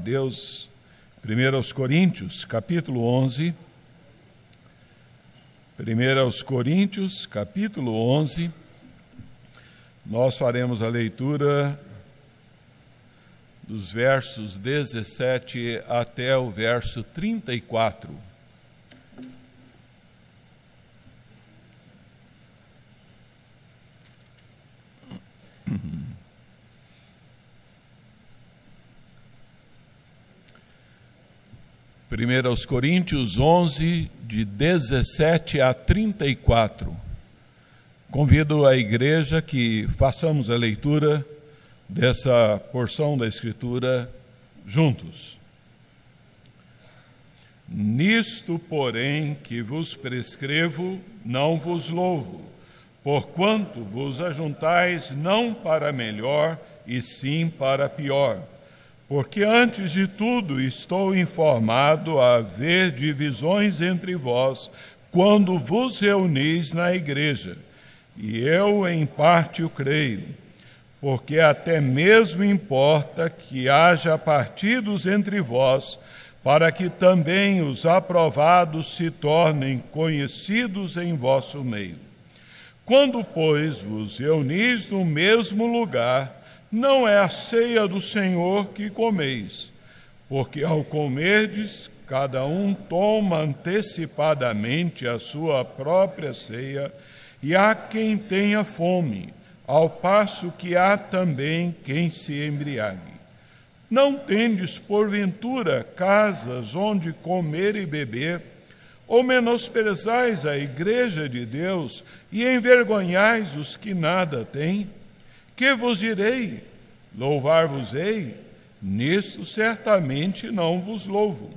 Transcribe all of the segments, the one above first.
de Deus, 1 Coríntios, capítulo 11. 1 Coríntios, capítulo 11. Nós faremos a leitura dos versos 17 até o verso 34. Primeiro aos Coríntios 11, de 17 a 34. Convido a igreja que façamos a leitura dessa porção da Escritura juntos. Nisto, porém, que vos prescrevo, não vos louvo, porquanto vos ajuntais não para melhor, e sim para pior porque antes de tudo estou informado a haver divisões entre vós quando vos reunis na igreja. E eu, em parte, o creio, porque até mesmo importa que haja partidos entre vós, para que também os aprovados se tornem conhecidos em vosso meio. Quando, pois, vos reunis no mesmo lugar, não é a ceia do Senhor que comeis, porque ao comerdes, cada um toma antecipadamente a sua própria ceia, e há quem tenha fome, ao passo que há também quem se embriague. Não tendes, porventura, casas onde comer e beber, ou menosprezais a igreja de Deus e envergonhais os que nada têm? Que vos direi? Louvar-vos-ei? Nisto certamente não vos louvo,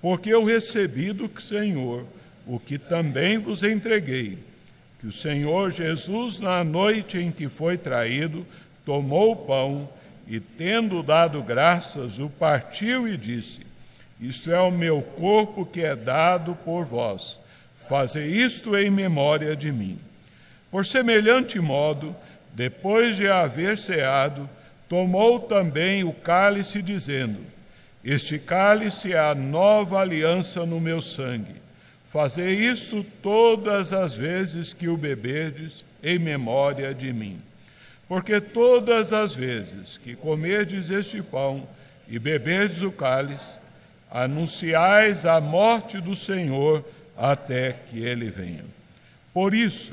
porque eu recebi do Senhor o que também vos entreguei, que o Senhor Jesus, na noite em que foi traído, tomou o pão e, tendo dado graças, o partiu e disse: Isto é o meu corpo que é dado por vós. Fazei isto em memória de mim. Por semelhante modo, depois de haver ceado, tomou também o cálice, dizendo: Este cálice é a nova aliança no meu sangue. Fazei isto todas as vezes que o beberdes, em memória de mim. Porque todas as vezes que comerdes este pão e beberdes o cálice, anunciais a morte do Senhor até que ele venha. Por isso,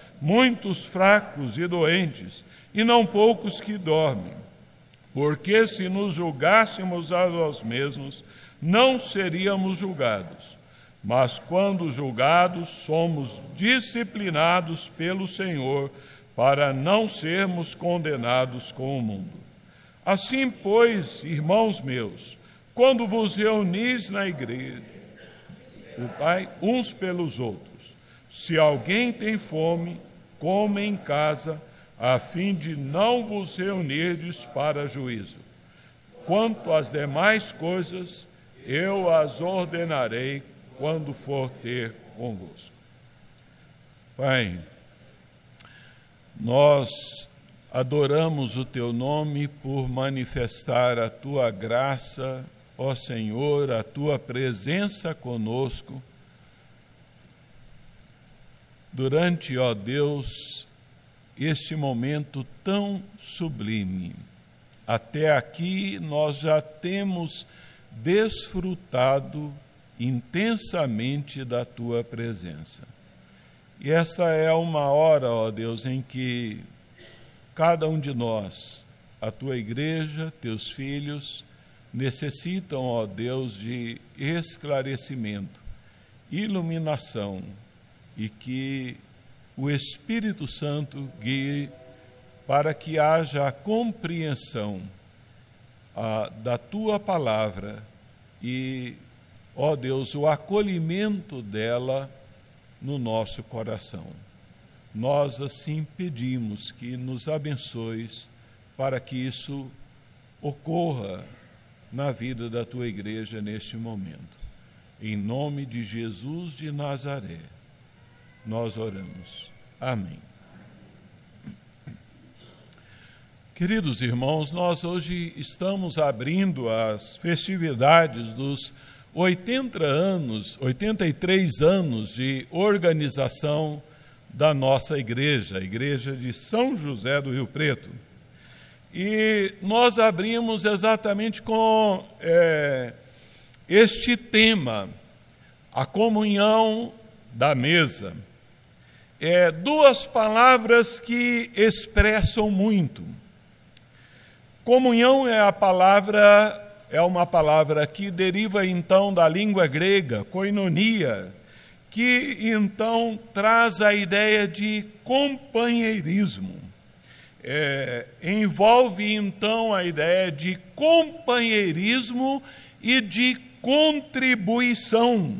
muitos fracos e doentes, e não poucos que dormem. Porque se nos julgássemos a nós mesmos, não seríamos julgados. Mas quando julgados, somos disciplinados pelo Senhor, para não sermos condenados com o mundo. Assim, pois, irmãos meus, quando vos reunis na igreja, o Pai, uns pelos outros, se alguém tem fome, coma em casa, a fim de não vos reunirdes para juízo. Quanto às demais coisas, eu as ordenarei quando for ter convosco. Pai, nós adoramos o teu nome por manifestar a tua graça, ó Senhor, a tua presença conosco durante, ó Deus, este momento tão sublime. Até aqui nós já temos desfrutado intensamente da tua presença. E esta é uma hora, ó Deus, em que cada um de nós, a tua igreja, teus filhos, necessitam, ó Deus, de esclarecimento, iluminação, e que o Espírito Santo guie para que haja a compreensão ah, da tua palavra e, ó Deus, o acolhimento dela no nosso coração. Nós assim pedimos que nos abençoes para que isso ocorra na vida da tua igreja neste momento. Em nome de Jesus de Nazaré, nós oramos. Amém. Queridos irmãos, nós hoje estamos abrindo as festividades dos 80 anos, 83 anos de organização da nossa igreja, a igreja de São José do Rio Preto. E nós abrimos exatamente com é, este tema, a comunhão da mesa. É, duas palavras que expressam muito. Comunhão é a palavra é uma palavra que deriva então da língua grega, koinonia, que então traz a ideia de companheirismo. É, envolve então a ideia de companheirismo e de contribuição,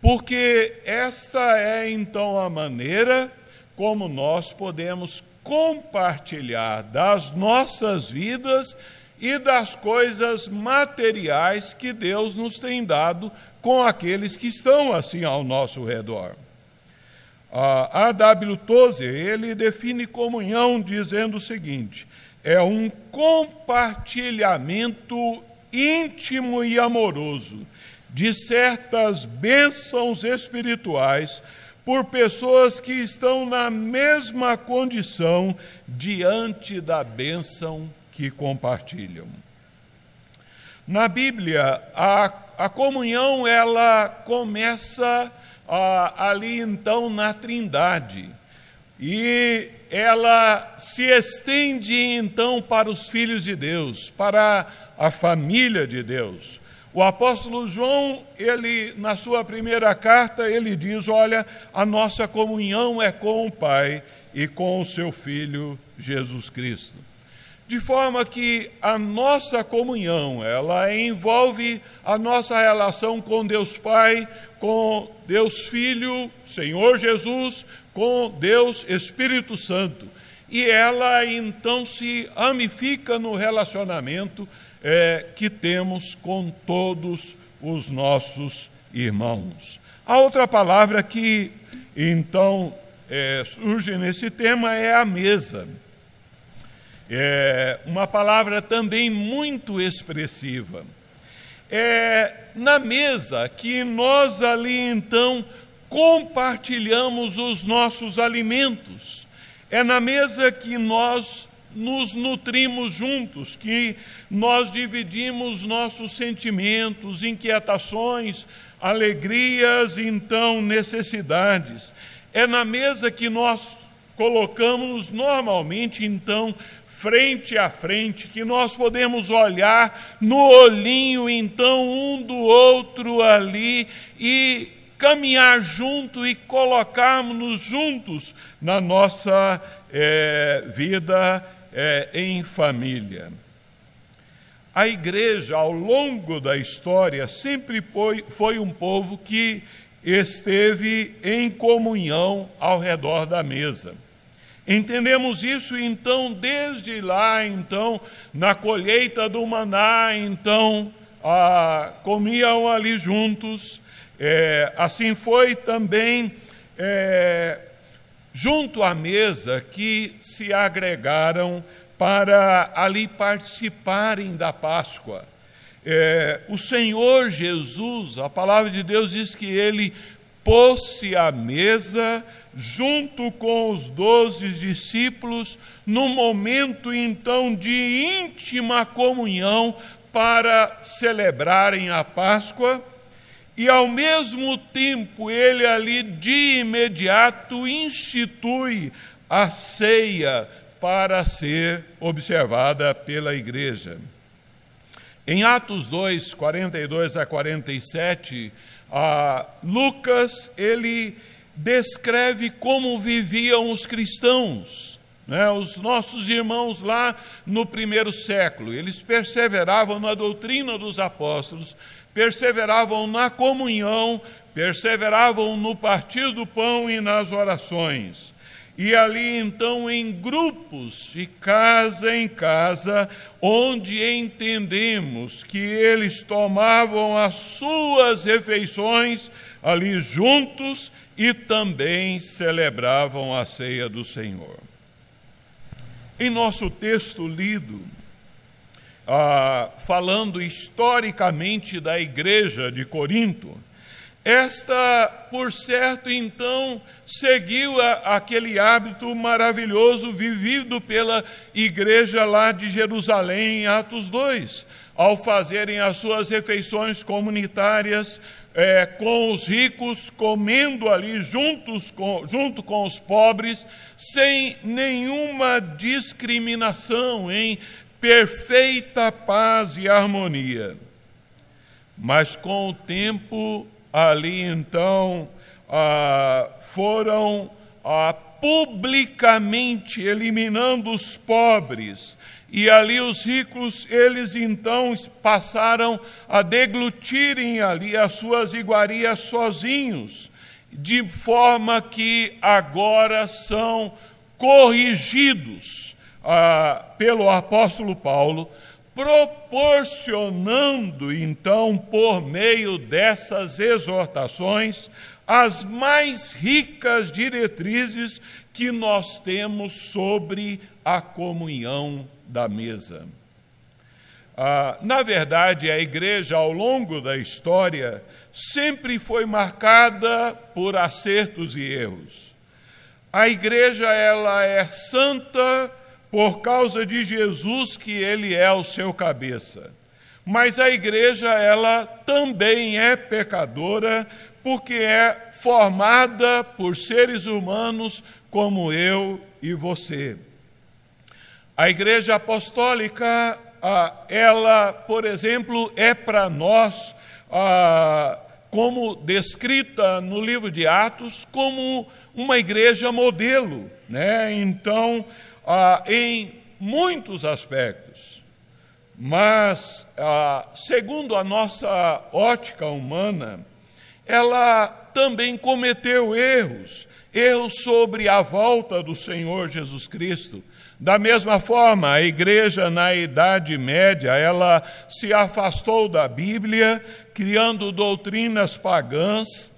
porque esta é então a maneira como nós podemos compartilhar das nossas vidas e das coisas materiais que Deus nos tem dado com aqueles que estão assim ao nosso redor. A A.W. Tozer, ele define comunhão dizendo o seguinte: é um compartilhamento íntimo e amoroso de certas bênçãos espirituais por pessoas que estão na mesma condição diante da bênção que compartilham. Na Bíblia, a, a comunhão ela começa ali então na Trindade e ela se estende então para os filhos de Deus, para a família de Deus. O apóstolo João, ele na sua primeira carta, ele diz: "Olha, a nossa comunhão é com o Pai e com o seu filho Jesus Cristo". De forma que a nossa comunhão, ela envolve a nossa relação com Deus Pai, com Deus Filho, Senhor Jesus, com Deus Espírito Santo. E ela então se amifica no relacionamento é, que temos com todos os nossos irmãos. A outra palavra que então é, surge nesse tema é a mesa. É uma palavra também muito expressiva. É na mesa que nós ali então compartilhamos os nossos alimentos. É na mesa que nós nos nutrimos juntos, que nós dividimos nossos sentimentos, inquietações, alegrias, então necessidades. É na mesa que nós colocamos normalmente, então, frente a frente, que nós podemos olhar no olhinho, então, um do outro ali e caminhar junto e colocarmos-nos juntos na nossa é, vida é, em família. A igreja, ao longo da história, sempre foi, foi um povo que esteve em comunhão ao redor da mesa. Entendemos isso então desde lá, então, na colheita do maná, então, comiam ali juntos. É, assim foi também é, junto à mesa que se agregaram para ali participarem da Páscoa. É, o Senhor Jesus, a palavra de Deus diz que ele pôs-se à mesa junto com os doze discípulos, no momento então de íntima comunhão para celebrarem a Páscoa e ao mesmo tempo ele ali de imediato institui a ceia para ser observada pela igreja. Em Atos 2, 42 a 47, a Lucas ele descreve como viviam os cristãos Né? Os nossos irmãos lá no primeiro século, eles perseveravam na doutrina dos apóstolos, perseveravam na comunhão, perseveravam no partir do pão e nas orações. E ali então em grupos, de casa em casa, onde entendemos que eles tomavam as suas refeições ali juntos e também celebravam a ceia do Senhor. Em nosso texto lido, ah, falando historicamente da igreja de Corinto, esta, por certo, então, seguiu a, aquele hábito maravilhoso vivido pela igreja lá de Jerusalém, em Atos 2, ao fazerem as suas refeições comunitárias é, com os ricos, comendo ali juntos com, junto com os pobres, sem nenhuma discriminação, em perfeita paz e harmonia. Mas com o tempo, ali então ah, foram ah, publicamente eliminando os pobres. E ali os ricos, eles então passaram a deglutirem ali as suas iguarias sozinhos, de forma que agora são corrigidos ah, pelo apóstolo Paulo proporcionando então, por meio dessas exortações, as mais ricas diretrizes que nós temos sobre a comunhão da mesa. Ah, na verdade, a igreja, ao longo da história, sempre foi marcada por acertos e erros. A igreja ela é santa por causa de Jesus que ele é o seu cabeça. Mas a igreja ela também é pecadora porque é formada por seres humanos como eu e você. A igreja apostólica, ela, por exemplo, é para nós, como descrita no livro de Atos, como uma igreja modelo. Né? Então, ah, em muitos aspectos, mas, ah, segundo a nossa ótica humana, ela também cometeu erros, erros sobre a volta do Senhor Jesus Cristo. Da mesma forma, a igreja na Idade Média, ela se afastou da Bíblia, criando doutrinas pagãs,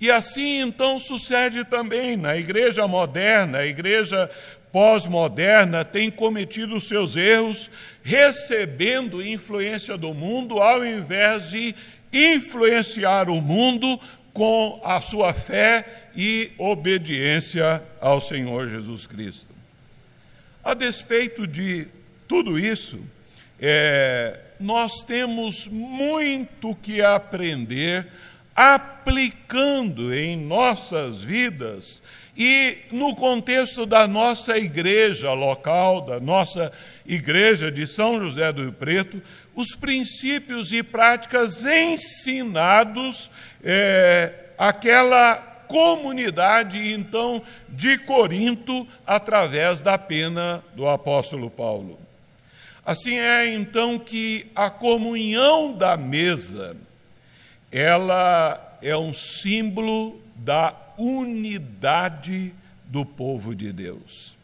e assim então sucede também na igreja moderna, a igreja pós-moderna tem cometido seus erros, recebendo influência do mundo, ao invés de influenciar o mundo com a sua fé e obediência ao Senhor Jesus Cristo. A despeito de tudo isso, é, nós temos muito que aprender aplicando em nossas vidas e no contexto da nossa igreja local, da nossa igreja de São José do Rio Preto, os princípios e práticas ensinados é, àquela comunidade, então, de Corinto, através da pena do apóstolo Paulo. Assim é, então, que a comunhão da mesa, ela é um símbolo da unidade do povo de Deus.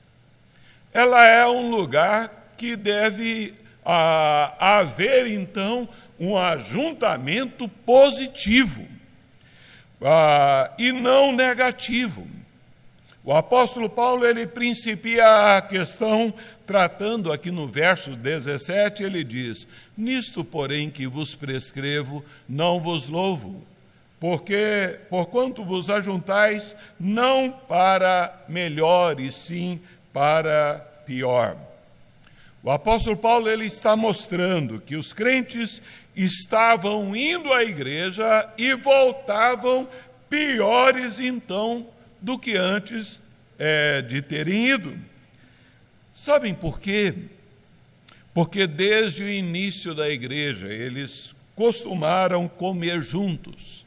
Ela é um lugar que deve ah, haver, então, um ajuntamento positivo ah, e não negativo. O apóstolo Paulo ele principia a questão tratando aqui no verso 17, ele diz: Nisto, porém, que vos prescrevo, não vos louvo porque porquanto vos ajuntais não para melhor e sim para pior. O apóstolo Paulo ele está mostrando que os crentes estavam indo à igreja e voltavam piores então do que antes é, de terem ido. Sabem por quê? Porque desde o início da igreja eles costumaram comer juntos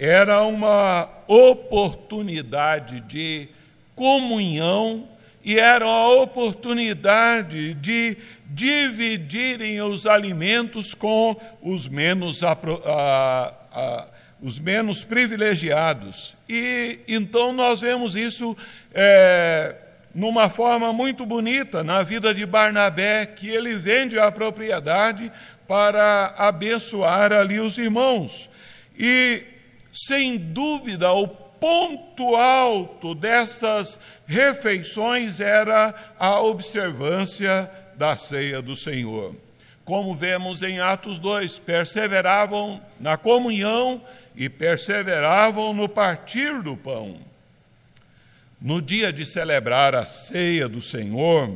era uma oportunidade de comunhão e era a oportunidade de dividirem os alimentos com os menos, a, a, a, os menos privilegiados. E então nós vemos isso é, numa forma muito bonita na vida de Barnabé, que ele vende a propriedade para abençoar ali os irmãos. E, sem dúvida, o ponto alto dessas refeições era a observância da ceia do Senhor. Como vemos em Atos 2, perseveravam na comunhão e perseveravam no partir do pão. No dia de celebrar a ceia do Senhor,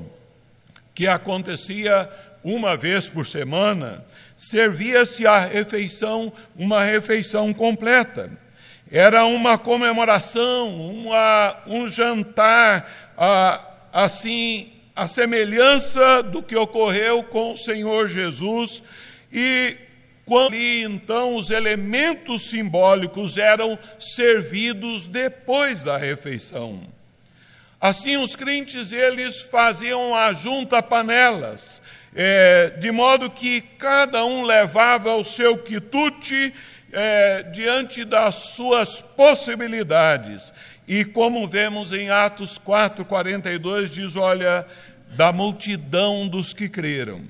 que acontecia uma vez por semana, servia-se a refeição, uma refeição completa. Era uma comemoração, uma, um jantar, assim, a semelhança do que ocorreu com o Senhor Jesus. E quando então os elementos simbólicos eram servidos depois da refeição. Assim, os crentes eles faziam a junta panelas, é, de modo que cada um levava o seu quitute é, diante das suas possibilidades. E como vemos em Atos 4, 42, diz: olha, da multidão dos que creram.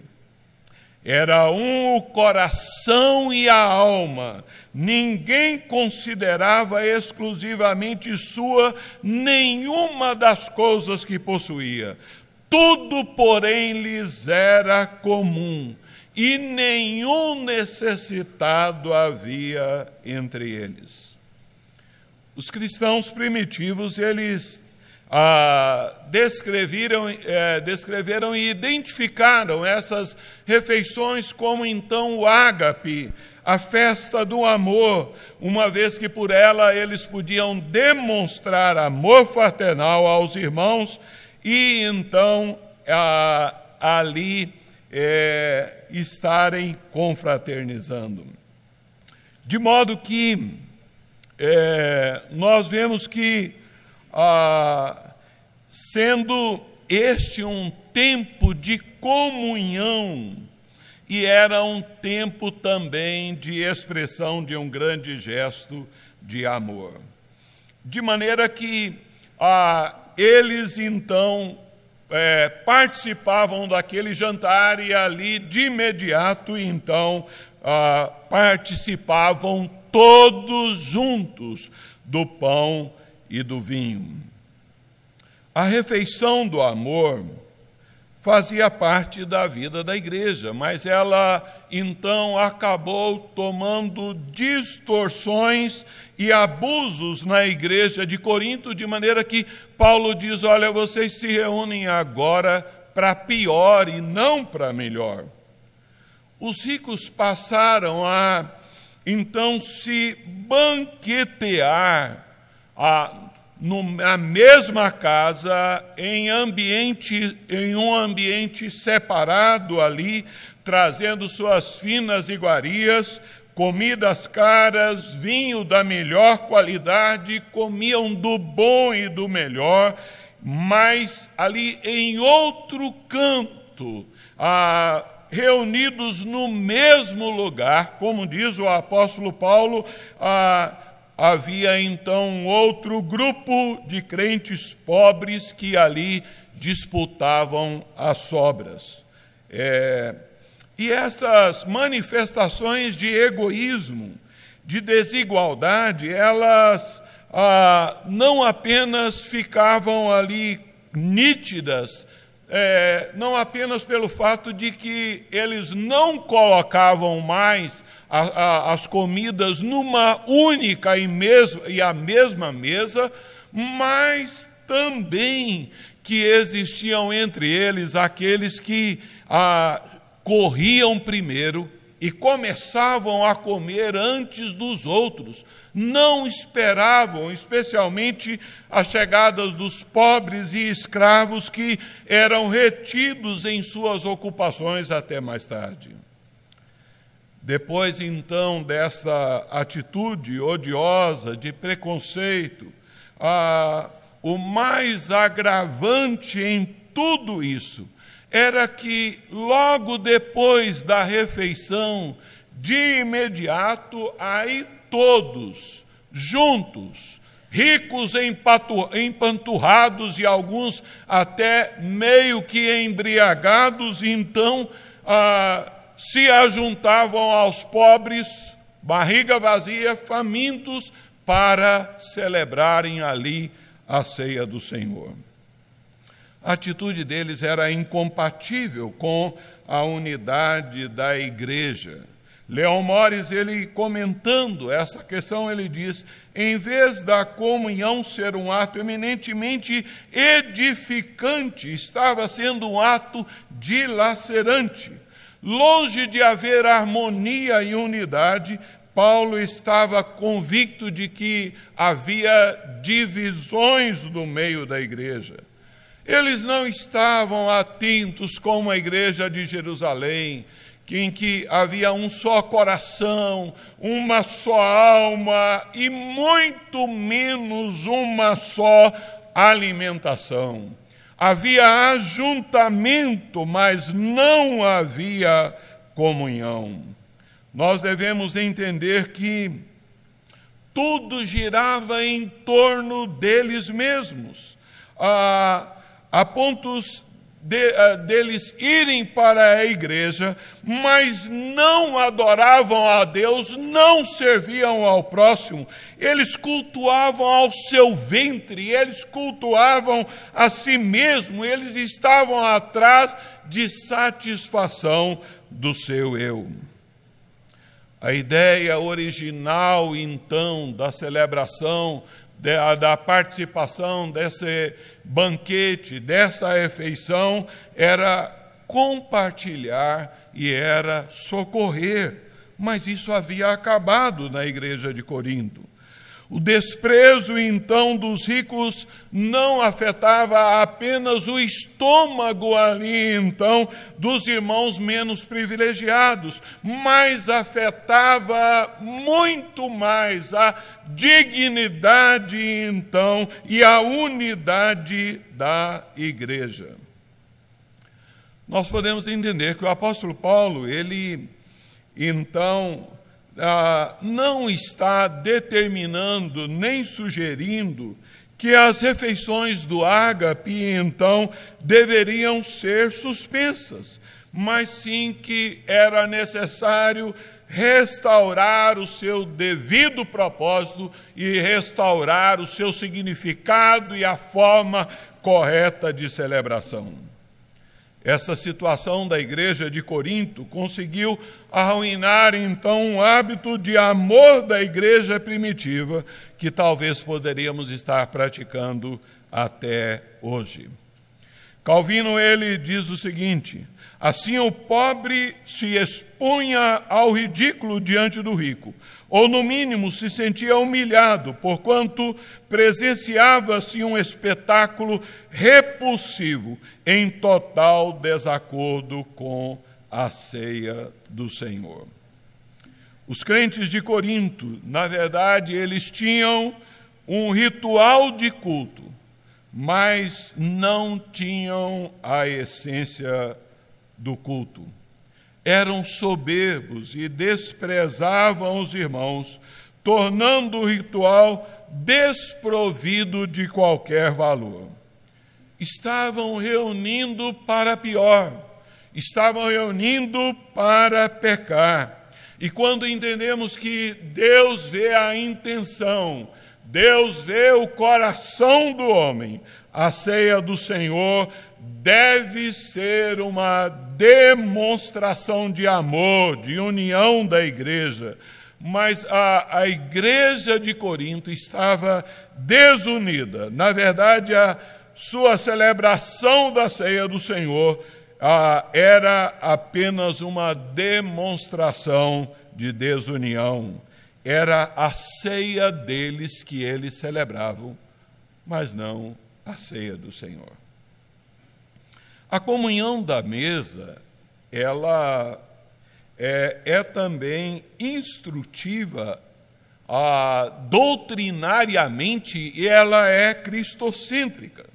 Era um o coração e a alma. Ninguém considerava exclusivamente sua nenhuma das coisas que possuía. Tudo, porém, lhes era comum e nenhum necessitado havia entre eles. Os cristãos primitivos, eles ah, descreveram, é, descreveram e identificaram essas refeições como então o ágape, a festa do amor, uma vez que por ela eles podiam demonstrar amor fraternal aos irmãos e então ah, ali é, estarem confraternizando. De modo que é, nós vemos que, ah, sendo este um tempo de comunhão, e era um tempo também de expressão de um grande gesto de amor. De maneira que ah, eles então é, participavam daquele jantar e ali de imediato, então, ah, participavam todos juntos do pão e do vinho. A refeição do amor fazia parte da vida da igreja, mas ela então acabou tomando distorções e abusos na igreja de Corinto, de maneira que Paulo diz: Olha, vocês se reúnem agora para pior e não para melhor. Os ricos passaram a então se banquetear a, na mesma casa, em, ambiente, em um ambiente separado ali, trazendo suas finas iguarias, comidas caras, vinho da melhor qualidade, comiam do bom e do melhor, mas ali em outro canto, ah, reunidos no mesmo lugar, como diz o apóstolo Paulo, ah, havia então outro grupo de crentes pobres que ali disputavam as sobras. É, e essas manifestações de egoísmo, de desigualdade, elas ah, não apenas ficavam ali nítidas, é, não apenas pelo fato de que eles não colocavam mais a, a, as comidas numa única e, mesmo, e a mesma mesa, mas também que existiam entre eles aqueles que ah, corriam primeiro e começavam a comer antes dos outros. Não esperavam, especialmente a chegada dos pobres e escravos que eram retidos em suas ocupações até mais tarde. Depois, então, dessa atitude odiosa de preconceito, o mais agravante em tudo isso era que logo depois da refeição, de imediato, aí todos juntos, ricos empanturrados e alguns até meio que embriagados, então ah, se ajuntavam aos pobres, barriga vazia, famintos, para celebrarem ali a ceia do Senhor. A atitude deles era incompatível com a unidade da igreja. Leão Mores, ele comentando essa questão, ele diz: em vez da comunhão ser um ato eminentemente edificante, estava sendo um ato dilacerante. Longe de haver harmonia e unidade, Paulo estava convicto de que havia divisões no meio da igreja. Eles não estavam atentos como a igreja de Jerusalém, em que havia um só coração, uma só alma e muito menos uma só alimentação. Havia ajuntamento, mas não havia comunhão nós devemos entender que tudo girava em torno deles mesmos, a, a pontos de, a, deles irem para a igreja, mas não adoravam a Deus, não serviam ao próximo, eles cultuavam ao seu ventre, eles cultuavam a si mesmo, eles estavam atrás de satisfação do seu eu. A ideia original, então, da celebração, da participação desse banquete, dessa refeição, era compartilhar e era socorrer. Mas isso havia acabado na igreja de Corinto. O desprezo, então, dos ricos não afetava apenas o estômago ali, então, dos irmãos menos privilegiados, mas afetava muito mais a dignidade, então, e a unidade da igreja. Nós podemos entender que o apóstolo Paulo, ele, então, ah, não está determinando nem sugerindo que as refeições do ágape, então, deveriam ser suspensas, mas sim que era necessário restaurar o seu devido propósito e restaurar o seu significado e a forma correta de celebração. Essa situação da igreja de Corinto conseguiu arruinar então o hábito de amor da igreja primitiva que talvez poderíamos estar praticando até hoje. Calvino ele diz o seguinte: assim o pobre se expunha ao ridículo diante do rico, ou no mínimo se sentia humilhado, porquanto presenciava-se um espetáculo repulsivo, em total desacordo com a ceia do Senhor. Os crentes de Corinto, na verdade, eles tinham um ritual de culto, mas não tinham a essência do culto eram soberbos e desprezavam os irmãos, tornando o ritual desprovido de qualquer valor. Estavam reunindo para pior, estavam reunindo para pecar. E quando entendemos que Deus vê a intenção, Deus vê o coração do homem, a ceia do Senhor deve ser uma demonstração de amor, de união da igreja. Mas a, a igreja de Corinto estava desunida. Na verdade, a sua celebração da ceia do Senhor era apenas uma demonstração de desunião. Era a ceia deles que eles celebravam, mas não a ceia do Senhor. A comunhão da mesa, ela é, é também instrutiva ah, doutrinariamente, ela é cristocêntrica.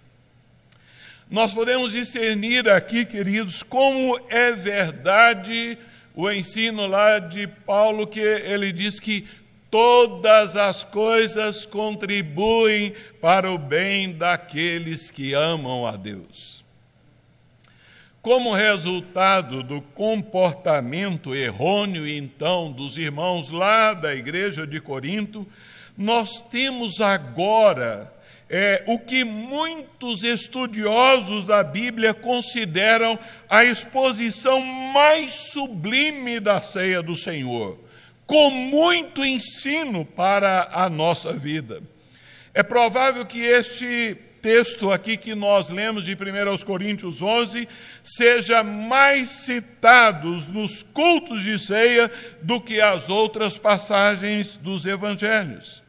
Nós podemos discernir aqui, queridos, como é verdade o ensino lá de Paulo, que ele diz que todas as coisas contribuem para o bem daqueles que amam a Deus. Como resultado do comportamento errôneo, então, dos irmãos lá da igreja de Corinto, nós temos agora é, o que muitos estudiosos da Bíblia consideram a exposição mais sublime da ceia do Senhor, com muito ensino para a nossa vida. É provável que este texto aqui que nós lemos de 1 Coríntios 11 seja mais citado nos cultos de ceia do que as outras passagens dos evangelhos.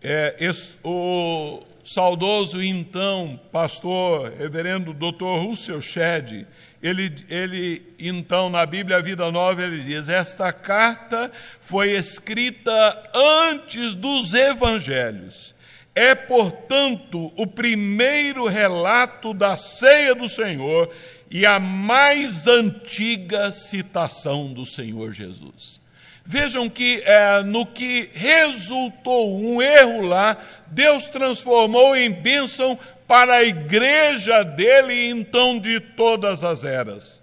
É, esse, o saudoso então pastor reverendo Dr. Russell Shedd, ele, ele então na Bíblia Vida Nova ele diz: esta carta foi escrita antes dos evangelhos. É, portanto, o primeiro relato da ceia do Senhor e a mais antiga citação do Senhor Jesus. Vejam que é, no que resultou um erro lá, Deus transformou em bênção para a igreja dele, então de todas as eras.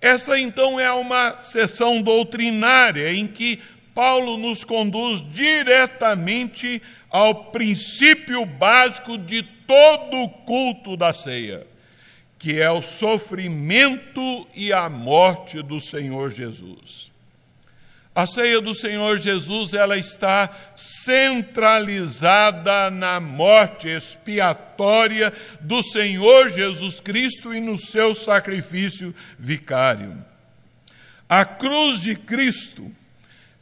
Essa então é uma sessão doutrinária em que Paulo nos conduz diretamente ao princípio básico de todo o culto da ceia, que é o sofrimento e a morte do Senhor Jesus. A ceia do Senhor Jesus, ela está centralizada na morte expiatória do Senhor Jesus Cristo e no seu sacrifício vicário. A cruz de Cristo,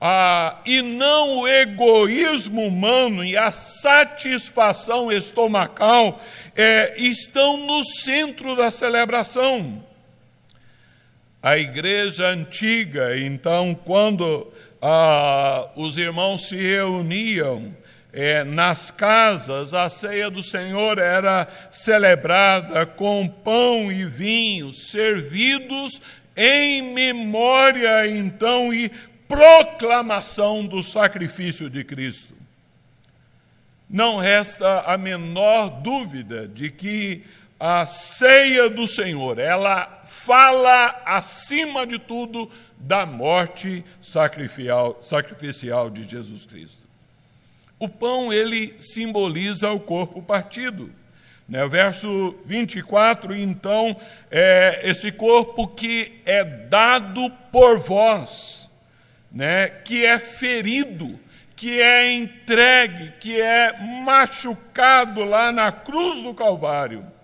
a, e não o egoísmo humano e a satisfação estomacal é, estão no centro da celebração a igreja antiga, então, quando ah, os irmãos se reuniam é, nas casas, a ceia do Senhor era celebrada com pão e vinho, servidos em memória, então, e proclamação do sacrifício de Cristo. Não resta a menor dúvida de que a ceia do Senhor, ela fala, acima de tudo, da morte sacrificial, sacrificial de Jesus Cristo. O pão, ele simboliza o corpo partido. Né? Verso 24, então, é esse corpo que é dado por vós, né? que é ferido, que é entregue, que é machucado lá na cruz do Calvário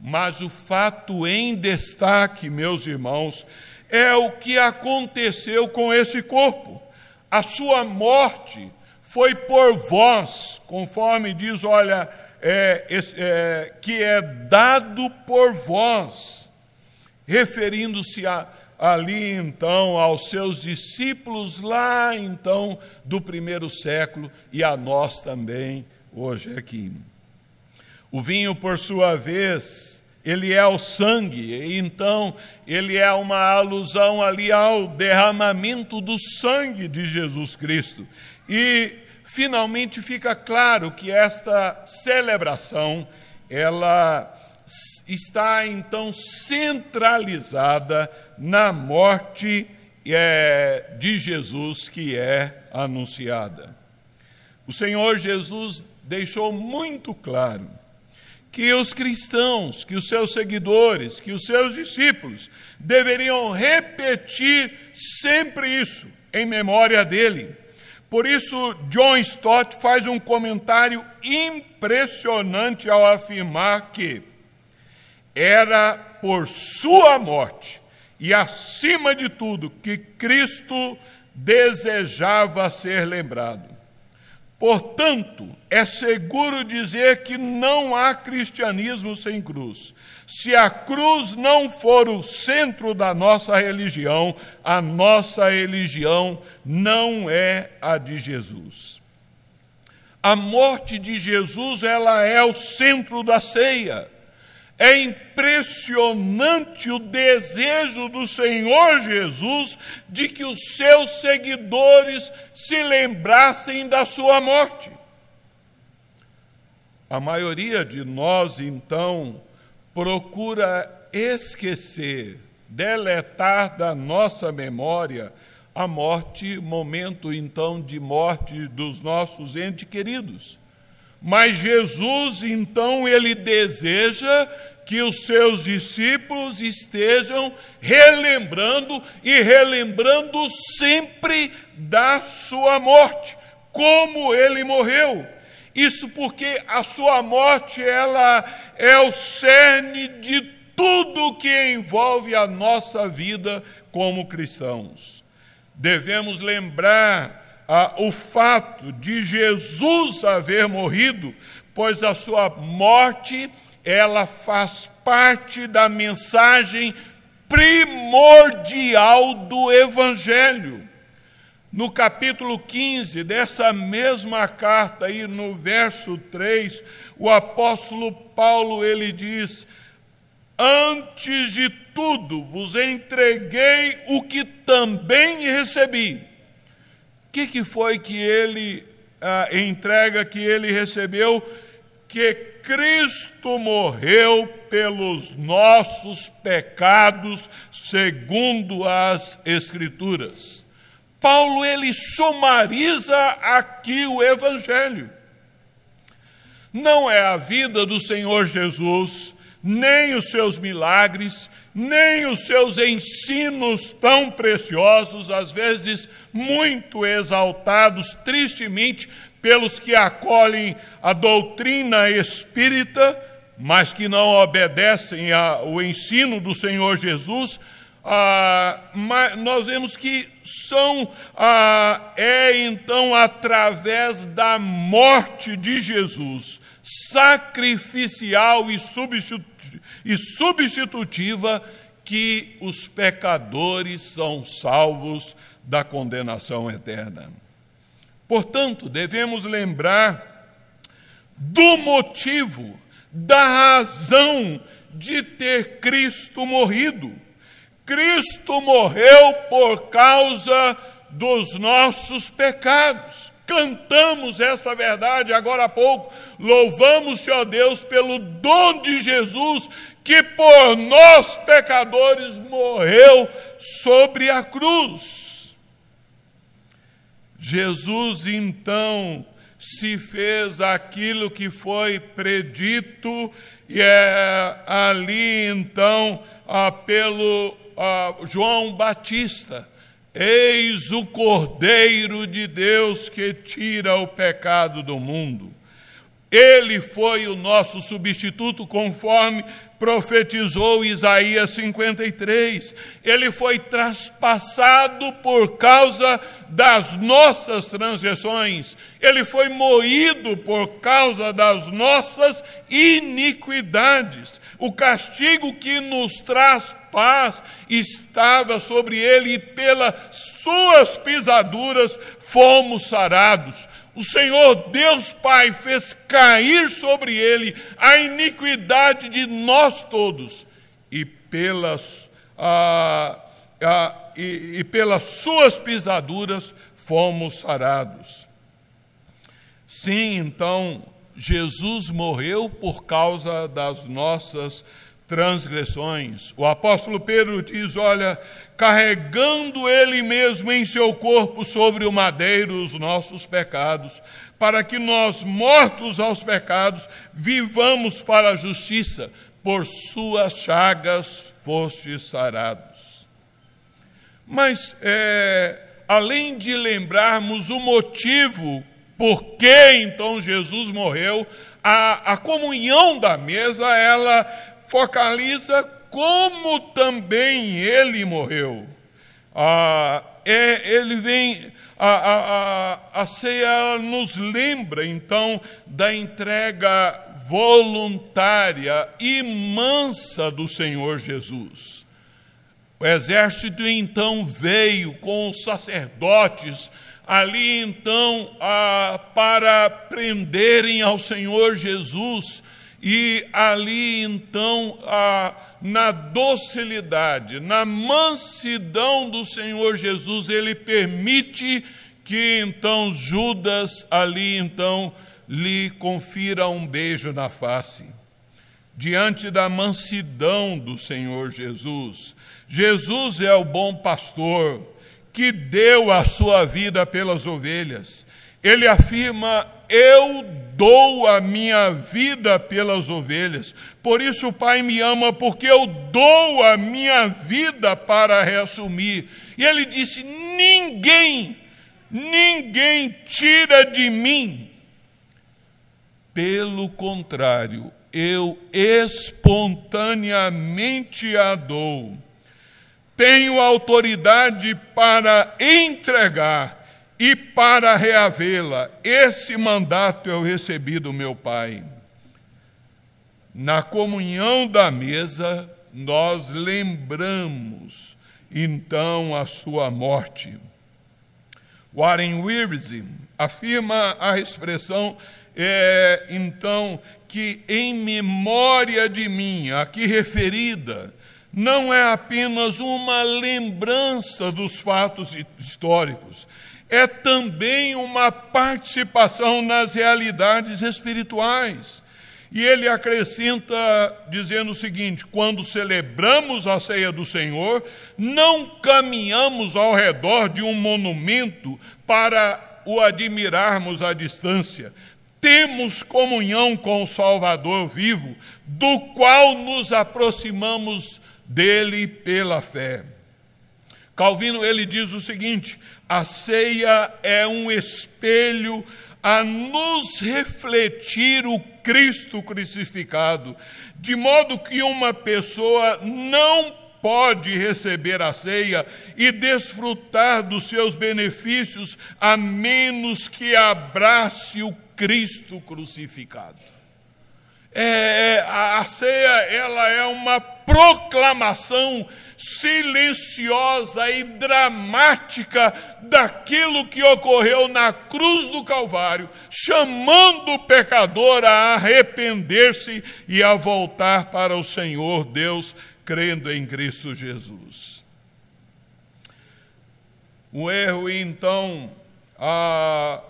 mas o fato em destaque, meus irmãos, é o que aconteceu com esse corpo. A sua morte foi por vós, conforme diz, olha, é, é, que é dado por vós, referindo-se ali então aos seus discípulos lá então do primeiro século e a nós também hoje aqui. O vinho, por sua vez, ele é o sangue, então ele é uma alusão ali ao derramamento do sangue de Jesus Cristo. E finalmente fica claro que esta celebração ela está então centralizada na morte é, de Jesus que é anunciada. O Senhor Jesus deixou muito claro que os cristãos, que os seus seguidores, que os seus discípulos deveriam repetir sempre isso em memória dele. Por isso, John Stott faz um comentário impressionante ao afirmar que era por sua morte e, acima de tudo, que Cristo desejava ser lembrado. Portanto, é seguro dizer que não há cristianismo sem cruz. Se a cruz não for o centro da nossa religião, a nossa religião não é a de Jesus. A morte de Jesus, ela é o centro da ceia. É impressionante o desejo do Senhor Jesus de que os seus seguidores se lembrassem da sua morte. A maioria de nós, então, procura esquecer, deletar da nossa memória a morte, momento então de morte dos nossos entes queridos. Mas Jesus, então, ele deseja que os seus discípulos estejam relembrando e relembrando sempre da sua morte, como ele morreu. Isso porque a sua morte ela é o cerne de tudo que envolve a nossa vida como cristãos. Devemos lembrar ah, o fato de Jesus haver morrido, pois a sua morte ela faz parte da mensagem primordial do Evangelho. No capítulo 15 dessa mesma carta, aí no verso 3, o apóstolo Paulo ele diz: Antes de tudo vos entreguei o que também recebi que, que foi que ele a entrega que ele recebeu? Que Cristo morreu pelos nossos pecados, segundo as Escrituras. Paulo ele sumariza aqui o Evangelho. Não é a vida do Senhor Jesus, nem os seus milagres, nem os seus ensinos tão preciosos, às vezes muito exaltados, tristemente, pelos que acolhem a doutrina espírita, mas que não obedecem ao ensino do Senhor Jesus, ah, nós vemos que são ah, é então através da morte de Jesus, sacrificial e substitutiva e substitutiva que os pecadores são salvos da condenação eterna. Portanto, devemos lembrar do motivo, da razão de ter Cristo morrido. Cristo morreu por causa dos nossos pecados cantamos essa verdade agora há pouco. Louvamos-te, ó Deus, pelo dom de Jesus, que por nós pecadores morreu sobre a cruz. Jesus então se fez aquilo que foi predito, e é ali então ah, pelo ah, João Batista Eis o Cordeiro de Deus que tira o pecado do mundo. Ele foi o nosso substituto, conforme profetizou Isaías 53. Ele foi traspassado por causa das nossas transgressões. Ele foi moído por causa das nossas iniquidades. O castigo que nos traz paz estava sobre ele e pelas suas pisaduras fomos sarados. O Senhor Deus Pai fez cair sobre ele a iniquidade de nós todos e pelas, ah, ah, e, e pelas suas pisaduras fomos sarados. Sim, então, Jesus morreu por causa das nossas transgressões. O apóstolo Pedro diz: Olha, carregando ele mesmo em seu corpo sobre o madeiro os nossos pecados, para que nós, mortos aos pecados, vivamos para a justiça, por suas chagas fostes sarados. Mas, é, além de lembrarmos o motivo por que então Jesus morreu, a, a comunhão da mesa, ela focaliza como também ele morreu. Ah, é, ele vem, a, a, a, a ceia nos lembra então da entrega voluntária e mansa do Senhor Jesus. O exército então veio com os sacerdotes ali então para prenderem ao Senhor Jesus e ali então, na docilidade, na mansidão do Senhor Jesus, ele permite que então Judas ali então lhe confira um beijo na face. Diante da mansidão do Senhor Jesus, Jesus é o bom pastor que deu a sua vida pelas ovelhas. Ele afirma: Eu dou a minha vida pelas ovelhas. Por isso o Pai me ama, porque eu dou a minha vida para reassumir. E ele disse: Ninguém, ninguém tira de mim. Pelo contrário, eu espontaneamente a dou. Tenho autoridade para entregar e para reavê-la. Esse mandato eu recebi do meu Pai. Na comunhão da mesa, nós lembramos então a sua morte. Warren Wiersbe afirma a expressão é, então que em memória de mim, aqui referida, não é apenas uma lembrança dos fatos históricos, é também uma participação nas realidades espirituais. E ele acrescenta dizendo o seguinte: quando celebramos a ceia do Senhor, não caminhamos ao redor de um monumento para o admirarmos à distância. Temos comunhão com o Salvador vivo, do qual nos aproximamos dele pela fé. Calvino ele diz o seguinte: a ceia é um espelho a nos refletir o Cristo crucificado, de modo que uma pessoa não pode receber a ceia e desfrutar dos seus benefícios a menos que abrace o Cristo crucificado. É, a ceia ela é uma proclamação silenciosa e dramática daquilo que ocorreu na cruz do Calvário, chamando o pecador a arrepender-se e a voltar para o Senhor Deus, crendo em Cristo Jesus. O erro, então, a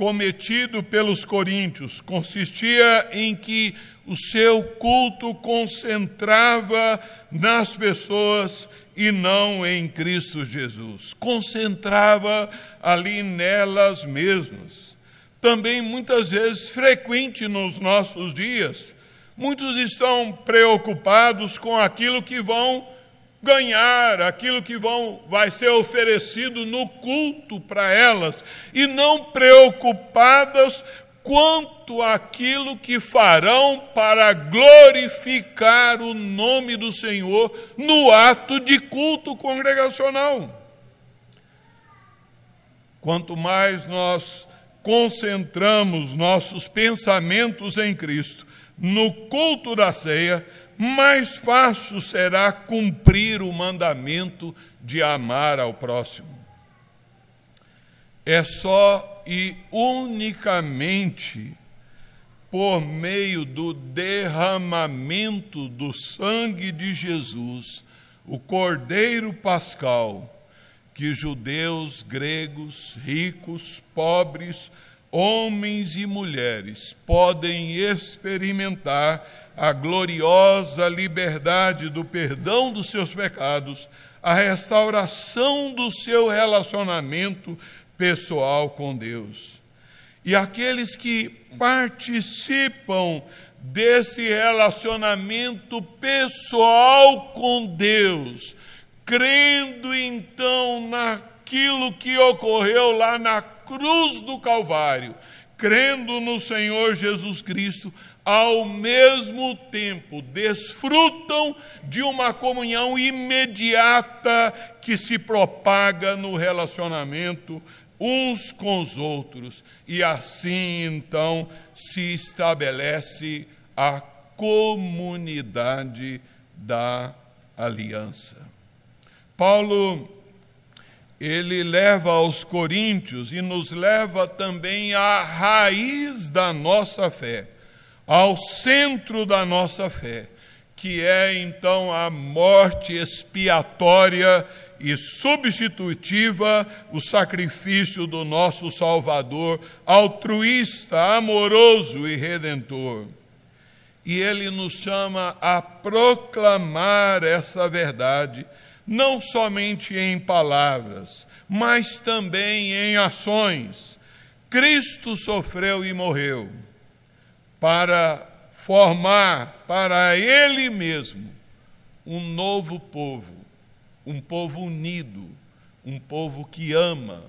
cometido pelos coríntios consistia em que o seu culto concentrava nas pessoas e não em Cristo Jesus. Concentrava ali nelas mesmas. Também muitas vezes frequente nos nossos dias. Muitos estão preocupados com aquilo que vão ganhar aquilo que vão, vai ser oferecido no culto para elas, e não preocupadas quanto aquilo que farão para glorificar o nome do Senhor no ato de culto congregacional. Quanto mais nós concentramos nossos pensamentos em Cristo no culto da ceia, mais fácil será cumprir o mandamento de amar ao próximo. É só e unicamente por meio do derramamento do sangue de Jesus, o Cordeiro Pascal, que judeus, gregos, ricos, pobres, homens e mulheres podem experimentar a gloriosa liberdade do perdão dos seus pecados, a restauração do seu relacionamento pessoal com Deus. E aqueles que participam desse relacionamento pessoal com Deus, crendo então naquilo que ocorreu lá na cruz do Calvário, crendo no Senhor Jesus Cristo, ao mesmo tempo desfrutam de uma comunhão imediata que se propaga no relacionamento uns com os outros, e assim então se estabelece a comunidade da aliança. Paulo ele leva aos coríntios e nos leva também à raiz da nossa fé, ao centro da nossa fé, que é então a morte expiatória e substitutiva, o sacrifício do nosso Salvador, altruísta, amoroso e redentor. E ele nos chama a proclamar essa verdade não somente em palavras, mas também em ações. Cristo sofreu e morreu para formar para Ele mesmo um novo povo, um povo unido, um povo que ama,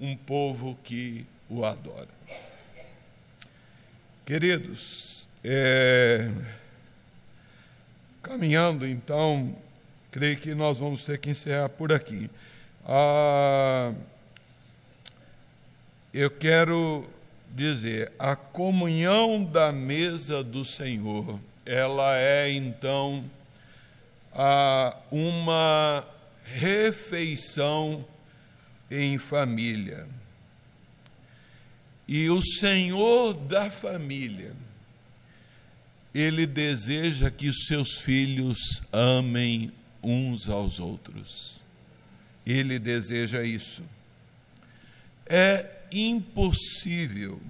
um povo que o adora. Queridos, é, caminhando então creio que nós vamos ter que encerrar por aqui. Ah, eu quero dizer, a comunhão da mesa do Senhor, ela é então ah, uma refeição em família. E o Senhor da família, ele deseja que os seus filhos amem uns aos outros. Ele deseja isso. É impossível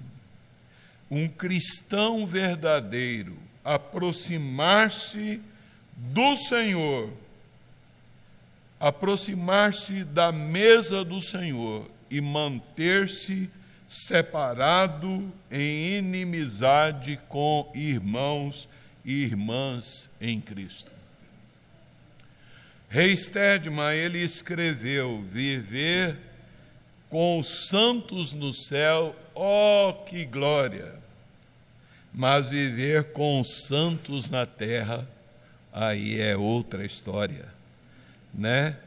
um cristão verdadeiro aproximar-se do Senhor, aproximar-se da mesa do Senhor e manter-se separado em inimizade com irmãos e irmãs em Cristo. Rei Stedman, ele escreveu: Viver com os santos no céu, ó oh, que glória! Mas viver com os santos na terra, aí é outra história, né?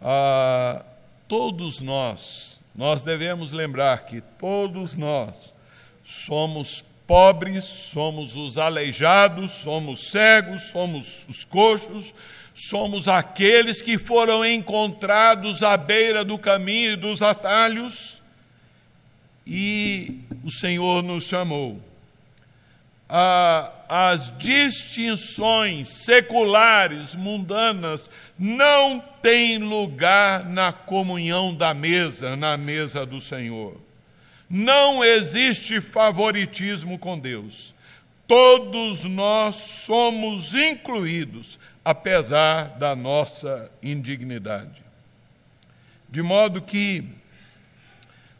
Ah, todos nós, nós devemos lembrar que todos nós somos pobres, somos os aleijados, somos cegos, somos os coxos, somos aqueles que foram encontrados à beira do caminho e dos atalhos, e o Senhor nos chamou. As distinções seculares, mundanas, não têm lugar na comunhão da mesa, na mesa do Senhor. Não existe favoritismo com Deus. Todos nós somos incluídos apesar da nossa indignidade. De modo que,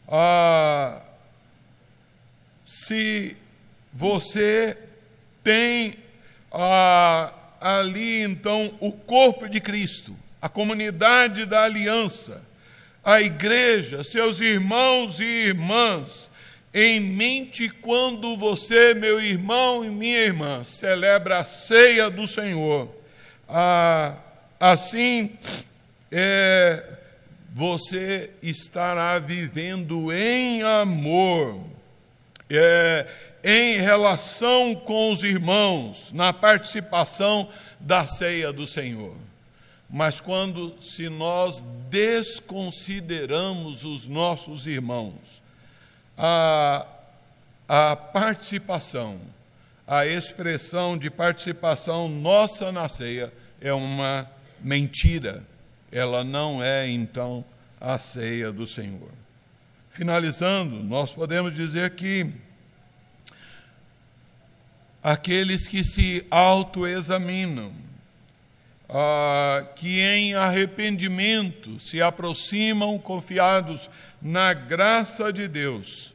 ah, se você tem ah, ali então o corpo de Cristo, a comunidade da aliança, a igreja, seus irmãos e irmãs, em mente quando você, meu irmão e minha irmã, celebra a ceia do Senhor. Ah, assim é, você estará vivendo em amor, é, em relação com os irmãos, na participação da ceia do Senhor. Mas quando, se nós desconsideramos os nossos irmãos, a, a participação, a expressão de participação nossa na ceia é uma mentira. Ela não é, então, a ceia do Senhor. Finalizando, nós podemos dizer que aqueles que se autoexaminam, ah, que em arrependimento se aproximam confiados na graça de Deus,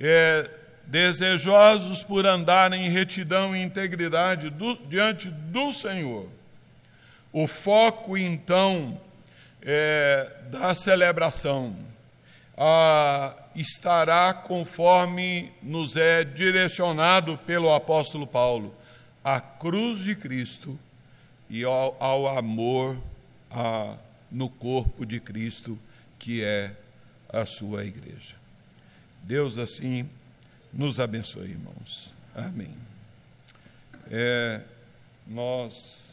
é, desejosos por andar em retidão e integridade do, diante do Senhor. O foco, então, é, da celebração, ah, estará conforme nos é direcionado pelo apóstolo Paulo, a cruz de Cristo e ao, ao amor a, no corpo de Cristo, que é a sua igreja. Deus assim nos abençoe, irmãos. Amém. É, nós